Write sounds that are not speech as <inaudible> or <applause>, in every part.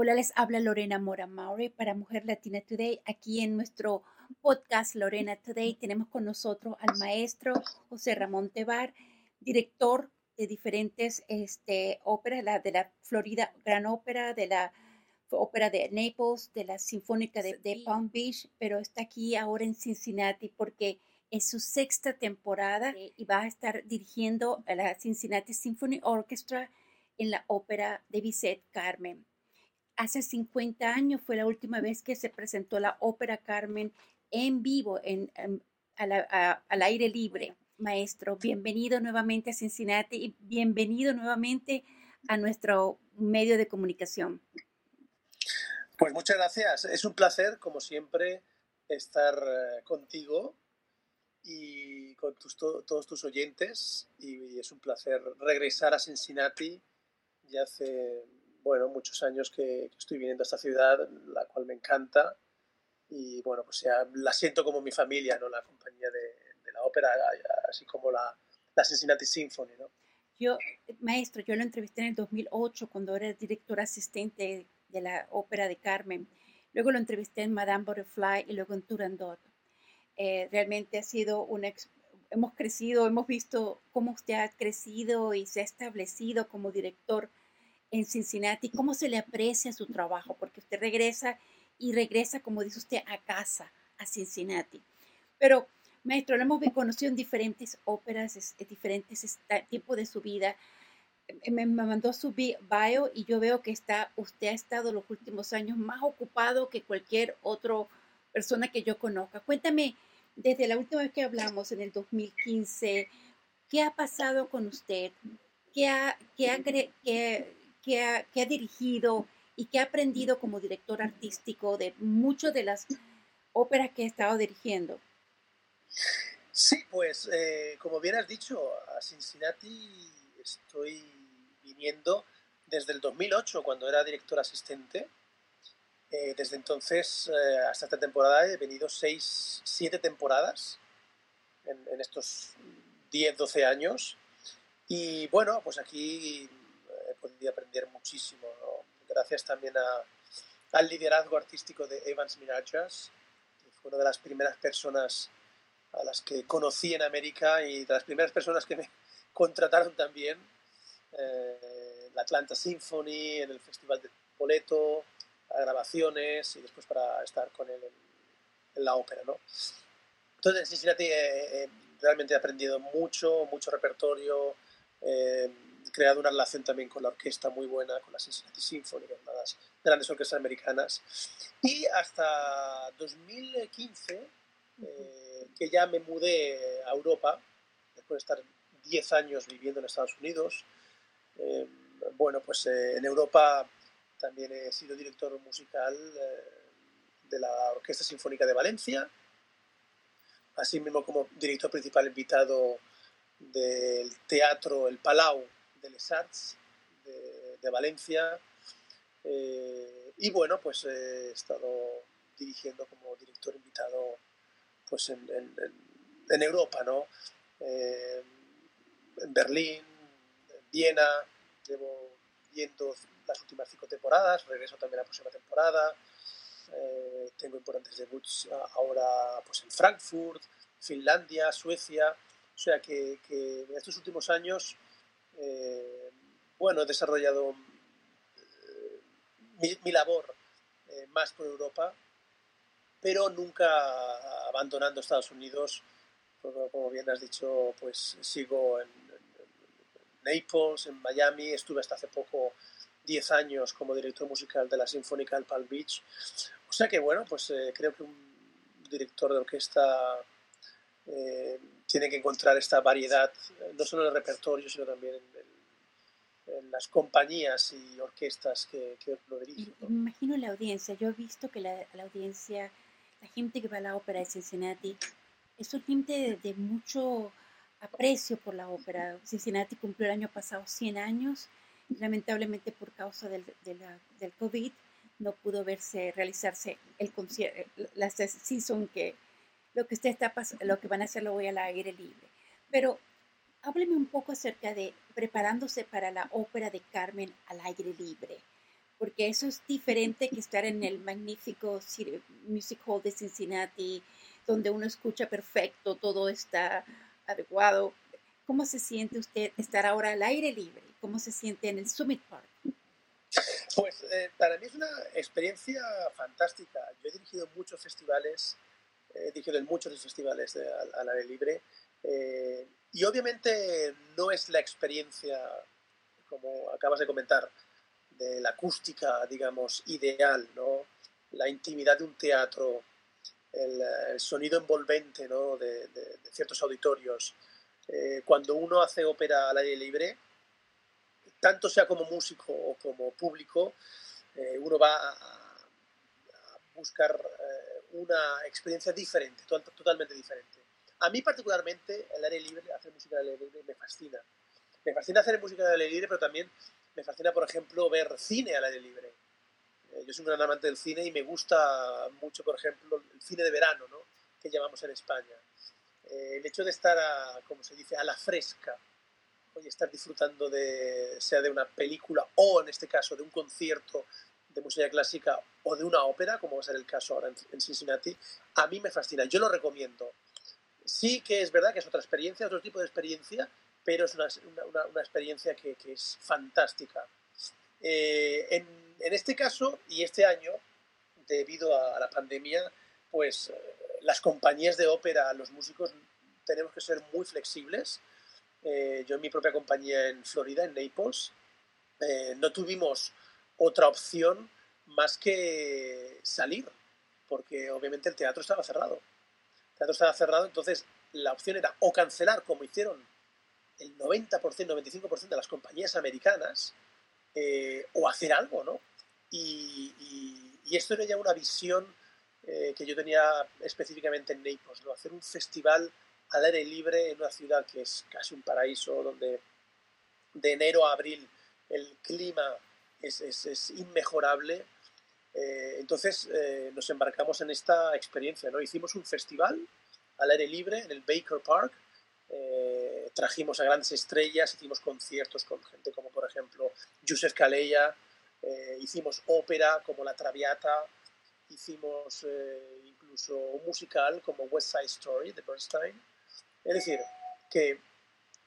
Hola, les habla Lorena Mora Maure para Mujer Latina Today. Aquí en nuestro podcast Lorena Today. Tenemos con nosotros al maestro José Ramón Tebar, director de diferentes este, óperas, la, de la Florida Gran Ópera, de la Ópera de Naples, de la Sinfónica de, de Palm Beach, pero está aquí ahora en Cincinnati porque es su sexta temporada y va a estar dirigiendo a la Cincinnati Symphony Orchestra en la ópera de Bizet Carmen hace 50 años fue la última vez que se presentó la ópera Carmen en vivo, en, al aire libre. Maestro, bienvenido nuevamente a Cincinnati y bienvenido nuevamente a nuestro medio de comunicación. Pues muchas gracias. Es un placer, como siempre, estar eh, contigo y con todos tus oyentes. Y es un placer regresar a Cincinnati. Ya hace bueno, muchos años que, estoy viniendo a esta ciudad, la cual me encanta. Y bueno, pues ya la siento como mi familia, ¿no? La compañía de, la ópera, así como la, la Cincinnati Symphony, ¿no? Yo, maestro, yo lo entrevisté en el 2008 cuando era director asistente de la ópera de Carmen. Luego lo entrevisté en Madame Butterfly y luego en Turandot. Eh, realmente ha sido una... Hemos crecido, hemos visto cómo usted ha crecido y se ha establecido como director en Cincinnati, cómo se le aprecia su trabajo, porque usted regresa y regresa, como dice usted, a casa, a Cincinnati. Pero, maestro, lo hemos conocido en diferentes óperas, en diferentes tiempos de su vida. Eh, me, mandó su bio y yo veo que está, usted ha estado los últimos años más ocupado que cualquier otra persona que yo conozca. Cuéntame, desde la última vez que hablamos, en el 2015, ¿qué ha pasado con usted? ¿Qué ha, qué ha, qué, que ha, dirigido y que ha aprendido como director artístico de muchas de las óperas que ha estado dirigiendo. Sí, pues eh, como bien has dicho, a Cincinnati estoy viniendo desde el 2008, cuando era director asistente. Eh, desde entonces eh, hasta esta temporada he venido seis, siete temporadas en, en estos 10, 12 años. Y bueno, pues aquí podido aprender muchísimo, gracias también al liderazgo artístico de Evans Mirajas, que fue una de las primeras personas a las que conocí en América y de las primeras personas que me <laughs> contrataron también, eh, la Atlanta Symphony, en el Festival de Poleto, a grabaciones y después para estar con él en, la ópera. ¿no? Entonces en Cincinnati eh, realmente he aprendido mucho, mucho repertorio. Eh, creado una relación también con la orquesta muy buena, con la Cincinnati Symphony, de las grandes orquestas americanas. Y hasta 2015, eh, que ya me mudé a Europa, después de estar 10 años viviendo en Estados Unidos. Eh, bueno, pues eh, en Europa también he sido director musical de la Orquesta Sinfónica de Valencia, así mismo como director principal invitado del Teatro El Palau de Les Arts de, Valencia. Eh, y bueno, pues he estado dirigiendo como director invitado pues en, en, Europa, ¿no? Eh, en Berlín, en Viena, llevo viendo las últimas cinco temporadas, regreso también a la próxima temporada. Eh, tengo importantes debuts ahora pues en Frankfurt, Finlandia, Suecia. O sea que en estos últimos años eh, bueno, he desarrollado eh, mi, labor eh, más por Europa, pero nunca abandonando Estados Unidos. Como, bien has dicho, pues sigo en, Naples, en Miami, estuve hasta hace poco 10 años como director musical de la Sinfónica del Palm Beach. O sea que bueno, pues creo que un director de orquesta tiene que encontrar esta variedad, no solo en el repertorio, sino también en, las compañías y orquestas que, lo dirigen. Me imagino la audiencia, yo he visto que la, audiencia, la gente que va a la ópera de Cincinnati, es un gente de, mucho aprecio por la ópera. Cincinnati cumplió el año pasado 100 años, lamentablemente por causa del, del COVID no pudo verse realizarse el concierto, la season que lo que usted está lo que van a hacer lo voy al aire libre. Pero hábleme un poco acerca de preparándose para la ópera de Carmen al aire libre. porque eso es diferente que estar en el magnífico Music Hall de Cincinnati, donde uno escucha perfecto, todo está adecuado. ¿Cómo se siente usted estar ahora al aire libre? ¿Cómo se siente en el Summit Park? Pues eh, para mí es una experiencia fantástica. Yo he dirigido muchos festivales, he dirigido en muchos festivales al, aire libre eh, y obviamente no es la experiencia, como acabas de comentar, de la acústica, digamos, ideal, ¿no? La intimidad de un teatro, el, sonido envolvente, ¿no? de, ciertos auditorios. Eh, cuando uno hace ópera al aire libre, tanto sea como músico o como público, eh, uno va a, buscar eh, una experiencia diferente, totalmente diferente. A mí particularmente el aire libre, hacer música al aire libre me fascina. Me fascina hacer música al aire libre, pero también me fascina, por ejemplo, ver cine al aire libre. Eh, yo soy un gran amante del cine y me gusta mucho, por ejemplo, el cine de verano, ¿no? que llamamos en España. el hecho de estar, como se dice, a la fresca, y estar disfrutando de, sea de una película o en este caso de un concierto de música clásica o de una ópera, como va a ser el caso ahora en, Cincinnati, a mí me fascina. Yo lo recomiendo. Sí que es verdad que es otra experiencia, otro tipo de experiencia, pero es una, una, una experiencia que, que, es fantástica. Eh, en, en, este caso y este año, debido a, la pandemia, pues eh, las compañías de ópera, los músicos, tenemos que ser muy flexibles eh, yo en mi propia compañía en Florida, en Naples, eh, no tuvimos otra opción más que salir, porque obviamente el teatro estaba cerrado. El teatro estaba cerrado, entonces la opción era o cancelar, como hicieron el 90%, 95% de las compañías americanas, eh, o hacer algo, ¿no? Y, esto era ya una visión que yo tenía específicamente en Naples, ¿no? Hacer un festival al aire libre en una ciudad que es casi un paraíso, donde de enero a abril el clima es, es, inmejorable. Eh, entonces eh, nos embarcamos en esta experiencia. ¿no? Hicimos un festival al aire libre en el Baker Park. Eh, trajimos a grandes estrellas, hicimos conciertos con gente como por ejemplo Joseph Calleja, hicimos ópera como La Traviata, hicimos incluso un musical como West Side Story de Bernstein. Es decir, que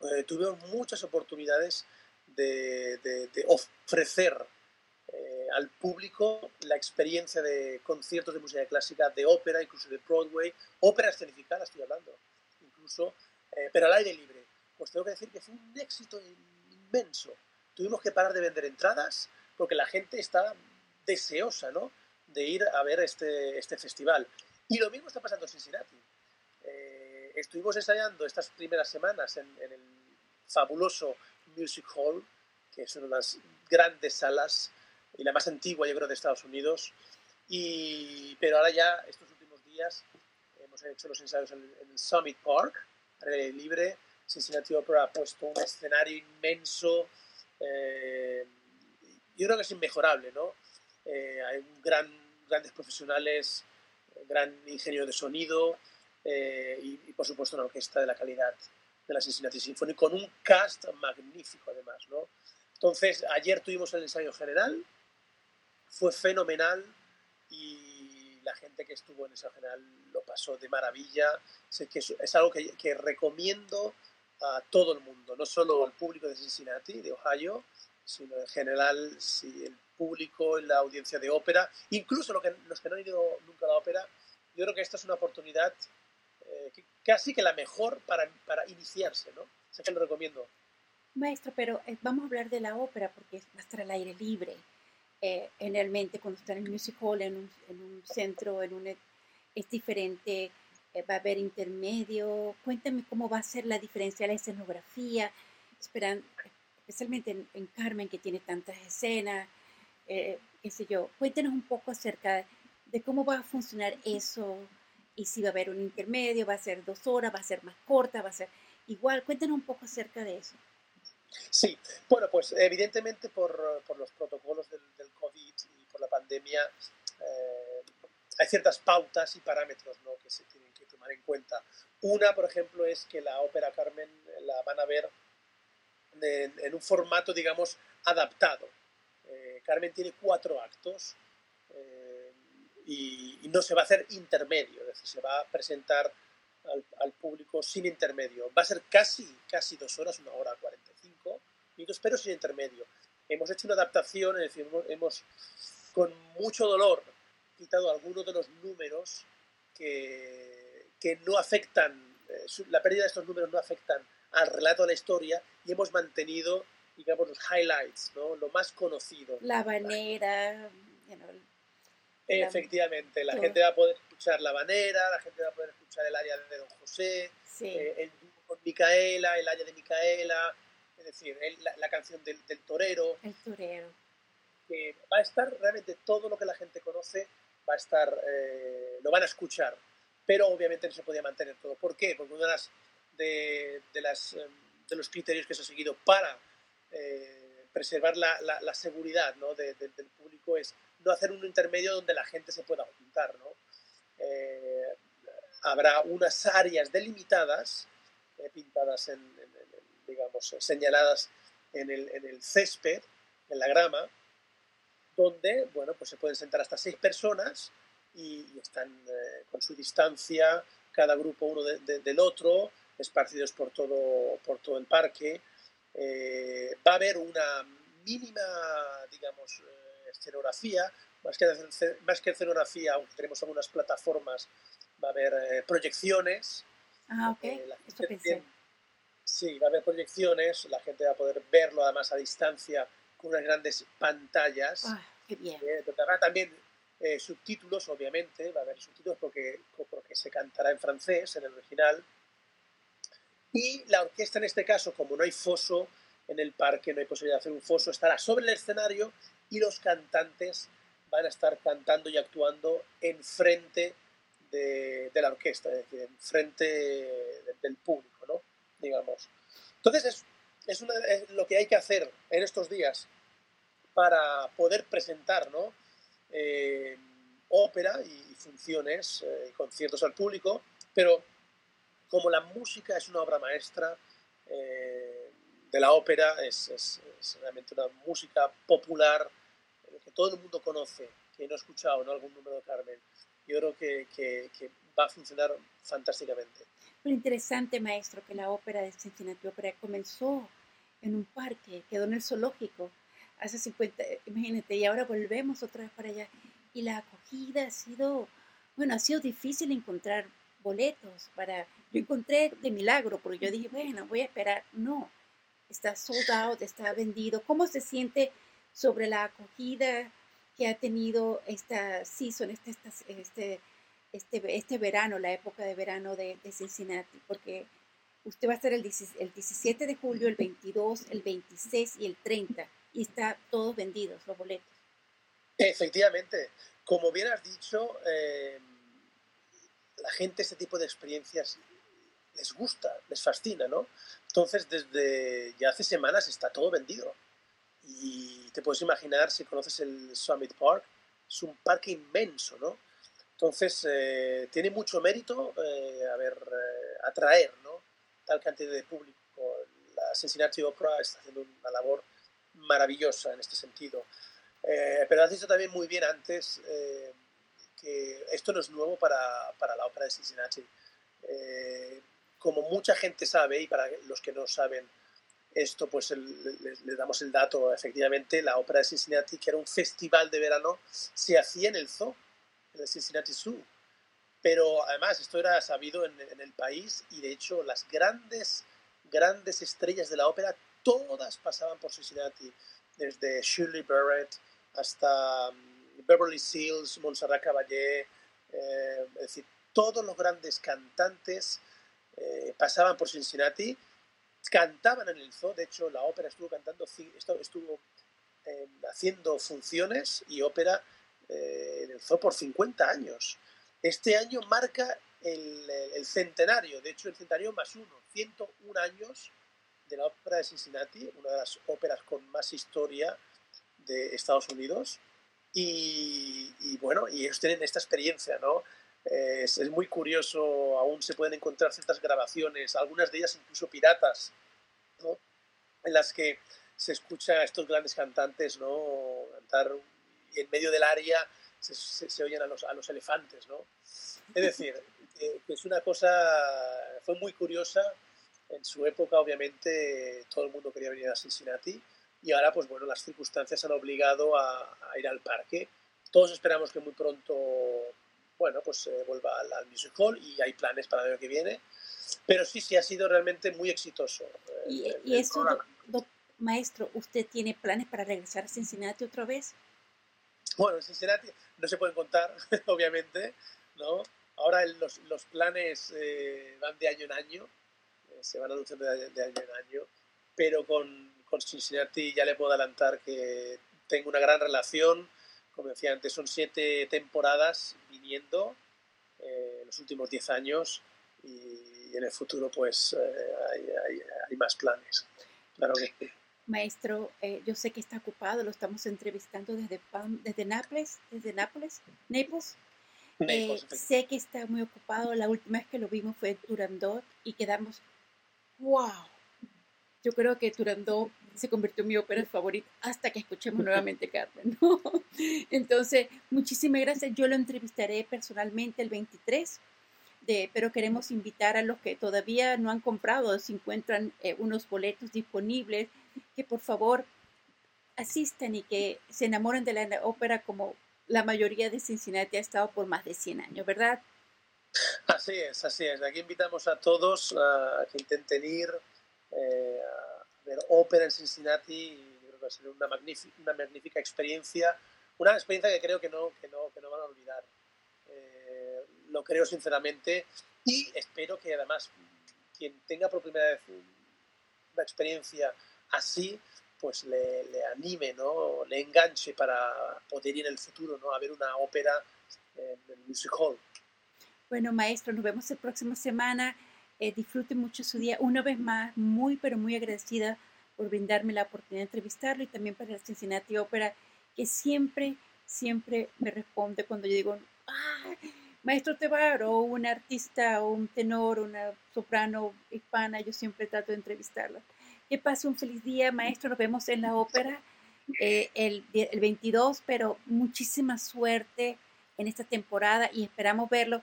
eh, tuvimos muchas oportunidades de, ofrecer eh, al público la experiencia de conciertos de música clásica, de ópera, incluso de Broadway, ópera escenificada estoy hablando, incluso, eh, pero al aire libre. Pues tengo que decir que fue un éxito inmenso. Tuvimos que parar de vender entradas porque la gente está deseosa ¿no? de ir a ver este, este festival. Y lo mismo está pasando en Cincinnati estuvimos ensayando estas primeras semanas en, el fabuloso Music Hall, que es una de las grandes salas y la más antigua, yo creo, de Estados Unidos. Y, pero ahora ya, estos últimos días, hemos hecho los ensayos en, el Summit Park, aire libre. Cincinnati Opera ha puesto un escenario inmenso. Eh, yo creo que es inmejorable, ¿no? Eh, hay un gran, grandes profesionales, gran ingenio de sonido, eh, y, por supuesto una orquesta de la calidad de la Cincinnati Symphony con un cast magnífico además, ¿no? Entonces, ayer tuvimos el ensayo general, fue fenomenal y la gente que estuvo en el ensayo general lo pasó de maravilla. Sé que es, algo que, recomiendo a todo el mundo, no solo al público de Cincinnati, de Ohio, sino en general si el público, la audiencia de ópera, incluso los que, los que no han ido nunca a la ópera, yo creo que esta es una oportunidad casi que la mejor para, para iniciarse, ¿no? O que lo recomiendo. Maestro, pero eh, vamos a hablar de la ópera porque va a estar al aire libre. Eh, generalmente cuando está en el music hall, en un, en un centro, en un, es diferente, va a haber intermedio. Cuéntame cómo va a ser la diferencia, la escenografía, esperan, especialmente en, en, Carmen que tiene tantas escenas, qué sé yo. Cuéntenos un poco acerca de cómo va a funcionar eso, y si va a haber un intermedio, va a ser dos horas, va a ser más corta, va a ser igual. Cuéntanos un poco acerca de eso. Sí, bueno, pues evidentemente por, por los protocolos del, del, COVID y por la pandemia eh, hay ciertas pautas y parámetros ¿no? que se tienen que tomar en cuenta. Una, por ejemplo, es que la ópera Carmen la van a ver en, en un formato, digamos, adaptado. Eh, Carmen tiene cuatro actos y, no se va a hacer intermedio, es decir, se va a presentar al, público sin intermedio. Va a ser casi, casi dos horas, una hora 45 minutos, pero sin intermedio. Hemos hecho una adaptación, es decir, hemos, con mucho dolor quitado algunos de los números que, que no afectan, eh, la pérdida de estos números no afectan al relato de la historia y hemos mantenido, digamos, los highlights, ¿no? lo más conocido. La banera, Efectivamente, la gente va a poder escuchar la banera, la gente va a poder escuchar el área de Don José, eh, el dúo con Micaela, el área de Micaela, es decir, la, canción del, torero. El torero. Va a estar realmente todo lo que la gente conoce, va a estar, eh, lo van a escuchar, pero obviamente no se podía mantener todo. ¿Por qué? Porque una de las, de, las, em, de los criterios que se ha seguido para eh, preservar la, la, seguridad ¿no? del público es no hacer un intermedio donde la gente se pueda ocultar. ¿no? Eh, habrá unas áreas delimitadas, eh, pintadas, en, digamos, señaladas en el, en el, césped, en la grama, donde bueno, pues se pueden sentar hasta seis personas y, están eh, con su distancia, cada grupo uno del otro, esparcidos por todo, por todo el parque. va a haber una mínima, digamos, escenografía, más que, más que escenografía, aunque tenemos algunas plataformas, va a haber eh, proyecciones. Ah, ok. Eh, sí, va a haber proyecciones, la gente va a poder verlo además a distancia con unas grandes pantallas. Ah, qué bien. Eh, habrá también subtítulos, obviamente, va a haber subtítulos porque, porque se cantará en francés, en el original. Y la orquesta en este caso, como no hay foso en el parque, no hay posibilidad de hacer un foso, estará sobre el escenario y los cantantes van a estar cantando y actuando en frente de, la orquesta, es decir, en frente del público, ¿no? Digamos. Entonces es, lo que hay que hacer en estos días para poder presentar, ¿no? Eh, ópera y funciones y eh, conciertos al público, pero como la música es una obra maestra eh, de la ópera, es, es, realmente una música popular que todo el mundo conoce, que no ha escuchado ¿no? algún número de Carmen, yo creo que, que, va a funcionar fantásticamente. Lo interesante, maestro, que la ópera de Cincinnati Opera comenzó en un parque, quedó en el zoológico hace 50, imagínate, y ahora volvemos otra vez para allá. Y la acogida ha sido, bueno, ha sido difícil encontrar boletos para, yo encontré de milagro, porque yo dije, bueno, voy a esperar. No, está sold out, está vendido. ¿Cómo se siente sobre la acogida que ha tenido esta season, este, este, este, este verano, la época de verano de, Cincinnati, porque usted va a estar el, 17 de julio, el 22, el 26 y el 30, y está todos vendidos los boletos. Efectivamente, como bien has dicho, eh, la gente este tipo de experiencias les gusta, les fascina, ¿no? Entonces, desde ya hace semanas está todo vendido. Y te puedes imaginar, si conoces el Summit Park, es un parque inmenso, ¿no? Entonces, eh, tiene mucho mérito eh, a ver, eh, atraer ¿no? tal cantidad de público. La Cincinnati Opera está haciendo una labor maravillosa en este sentido. pero has dicho también muy bien antes que esto no es nuevo para, para la ópera de Cincinnati. Como mucha gente sabe, y para los que no saben, esto pues le, damos el dato, efectivamente, la ópera de Cincinnati, que era un festival de verano, se hacía en el zoo, en el Cincinnati Zoo. Pero además esto era sabido en, el país y de hecho las grandes, grandes estrellas de la ópera, todas pasaban por Cincinnati, desde Shirley Barrett hasta um, Beverly Seals, Montserrat Caballé, eh, es decir, todos los grandes cantantes eh, pasaban por Cincinnati cantaban en el zoo, de hecho la ópera estuvo cantando, estuvo em, haciendo funciones y ópera eh, en el zoo por 50 años. Este año marca el, centenario, de hecho el centenario más uno, 101 años de la ópera de Cincinnati, una de las óperas con más historia de Estados Unidos. Y, bueno, y ellos tienen esta experiencia, ¿no? Es, muy curioso, aún se pueden encontrar ciertas grabaciones, algunas de ellas incluso piratas, en las que se escucha a estos grandes cantantes, ¿no? Cantar y en medio del área se, oyen a los, a los elefantes, ¿no? Es decir, <laughs> es una cosa, fue muy curiosa. En su época, obviamente, todo el mundo quería venir a Cincinnati y ahora, pues bueno, las circunstancias han obligado a, ir al parque. Todos esperamos que muy pronto, bueno, pues se vuelva al, al, Music Hall y hay planes para el año que viene. Pero sí, sí ha sido realmente muy exitoso. Eh, y, eso, maestro, ¿usted tiene planes para regresar a Cincinnati otra vez? Bueno, en Cincinnati no se pueden contar, <laughs> obviamente, ¿no? Ahora los, los planes eh, van de año en año, eh, se van reduciendo de, de, año en año, pero con, con Cincinnati ya le puedo adelantar que tengo una gran relación. Como decía antes, son siete temporadas viniendo eh, en los últimos diez años y en el futuro pues hay, hay, hay, más planes. Claro que Maestro, yo sé que está ocupado, lo estamos entrevistando desde, desde Nápoles, desde Nápoles, Naples. Eh, sé que está muy ocupado. La última vez que lo vimos fue en Turandot y quedamos, wow. Yo creo que Turandot se convirtió en mi ópera favorita hasta que escuchemos nuevamente Carmen. <laughs> Entonces, muchísimas gracias. Yo lo entrevistaré personalmente el 23, de, pero queremos invitar a los que todavía no han comprado, si encuentran eh, unos boletos disponibles, que por favor asistan y que se enamoren de la ópera como la mayoría de Cincinnati ha estado por más de 100 años, ¿verdad? Así es, así es. Aquí invitamos a todos a que intenten ir eh, ver ópera en Cincinnati y creo que va a ser una magnífica, una magnífica experiencia, una experiencia que creo que no, que no, que no van a olvidar. Eh, lo creo sinceramente y espero que además quien tenga por primera vez una experiencia así, pues le, le, anime, ¿no? le enganche para poder ir en el futuro ¿no? a ver una ópera en el Music Hall. Bueno, maestro, nos vemos la próxima semana. Eh, disfrute mucho su día. Una vez más, muy, pero muy agradecida por brindarme la oportunidad de entrevistarlo y también para la Cincinnati Ópera, que siempre, siempre me responde cuando yo digo, maestro Tebar, o un artista, o un tenor, una soprano hispana, yo siempre trato de entrevistarla. Que pase un feliz día, maestro. Nos vemos en la ópera eh, el, el 22, pero muchísima suerte en esta temporada y esperamos verlo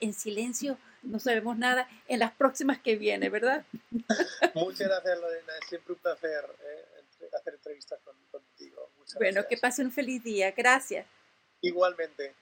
en silencio, no sabemos nada, en las próximas que viene, ¿verdad? Muchas gracias, Lorena. Es siempre un placer eh, hacer entrevistas contigo. bueno, que pase un feliz día. Gracias. Igualmente.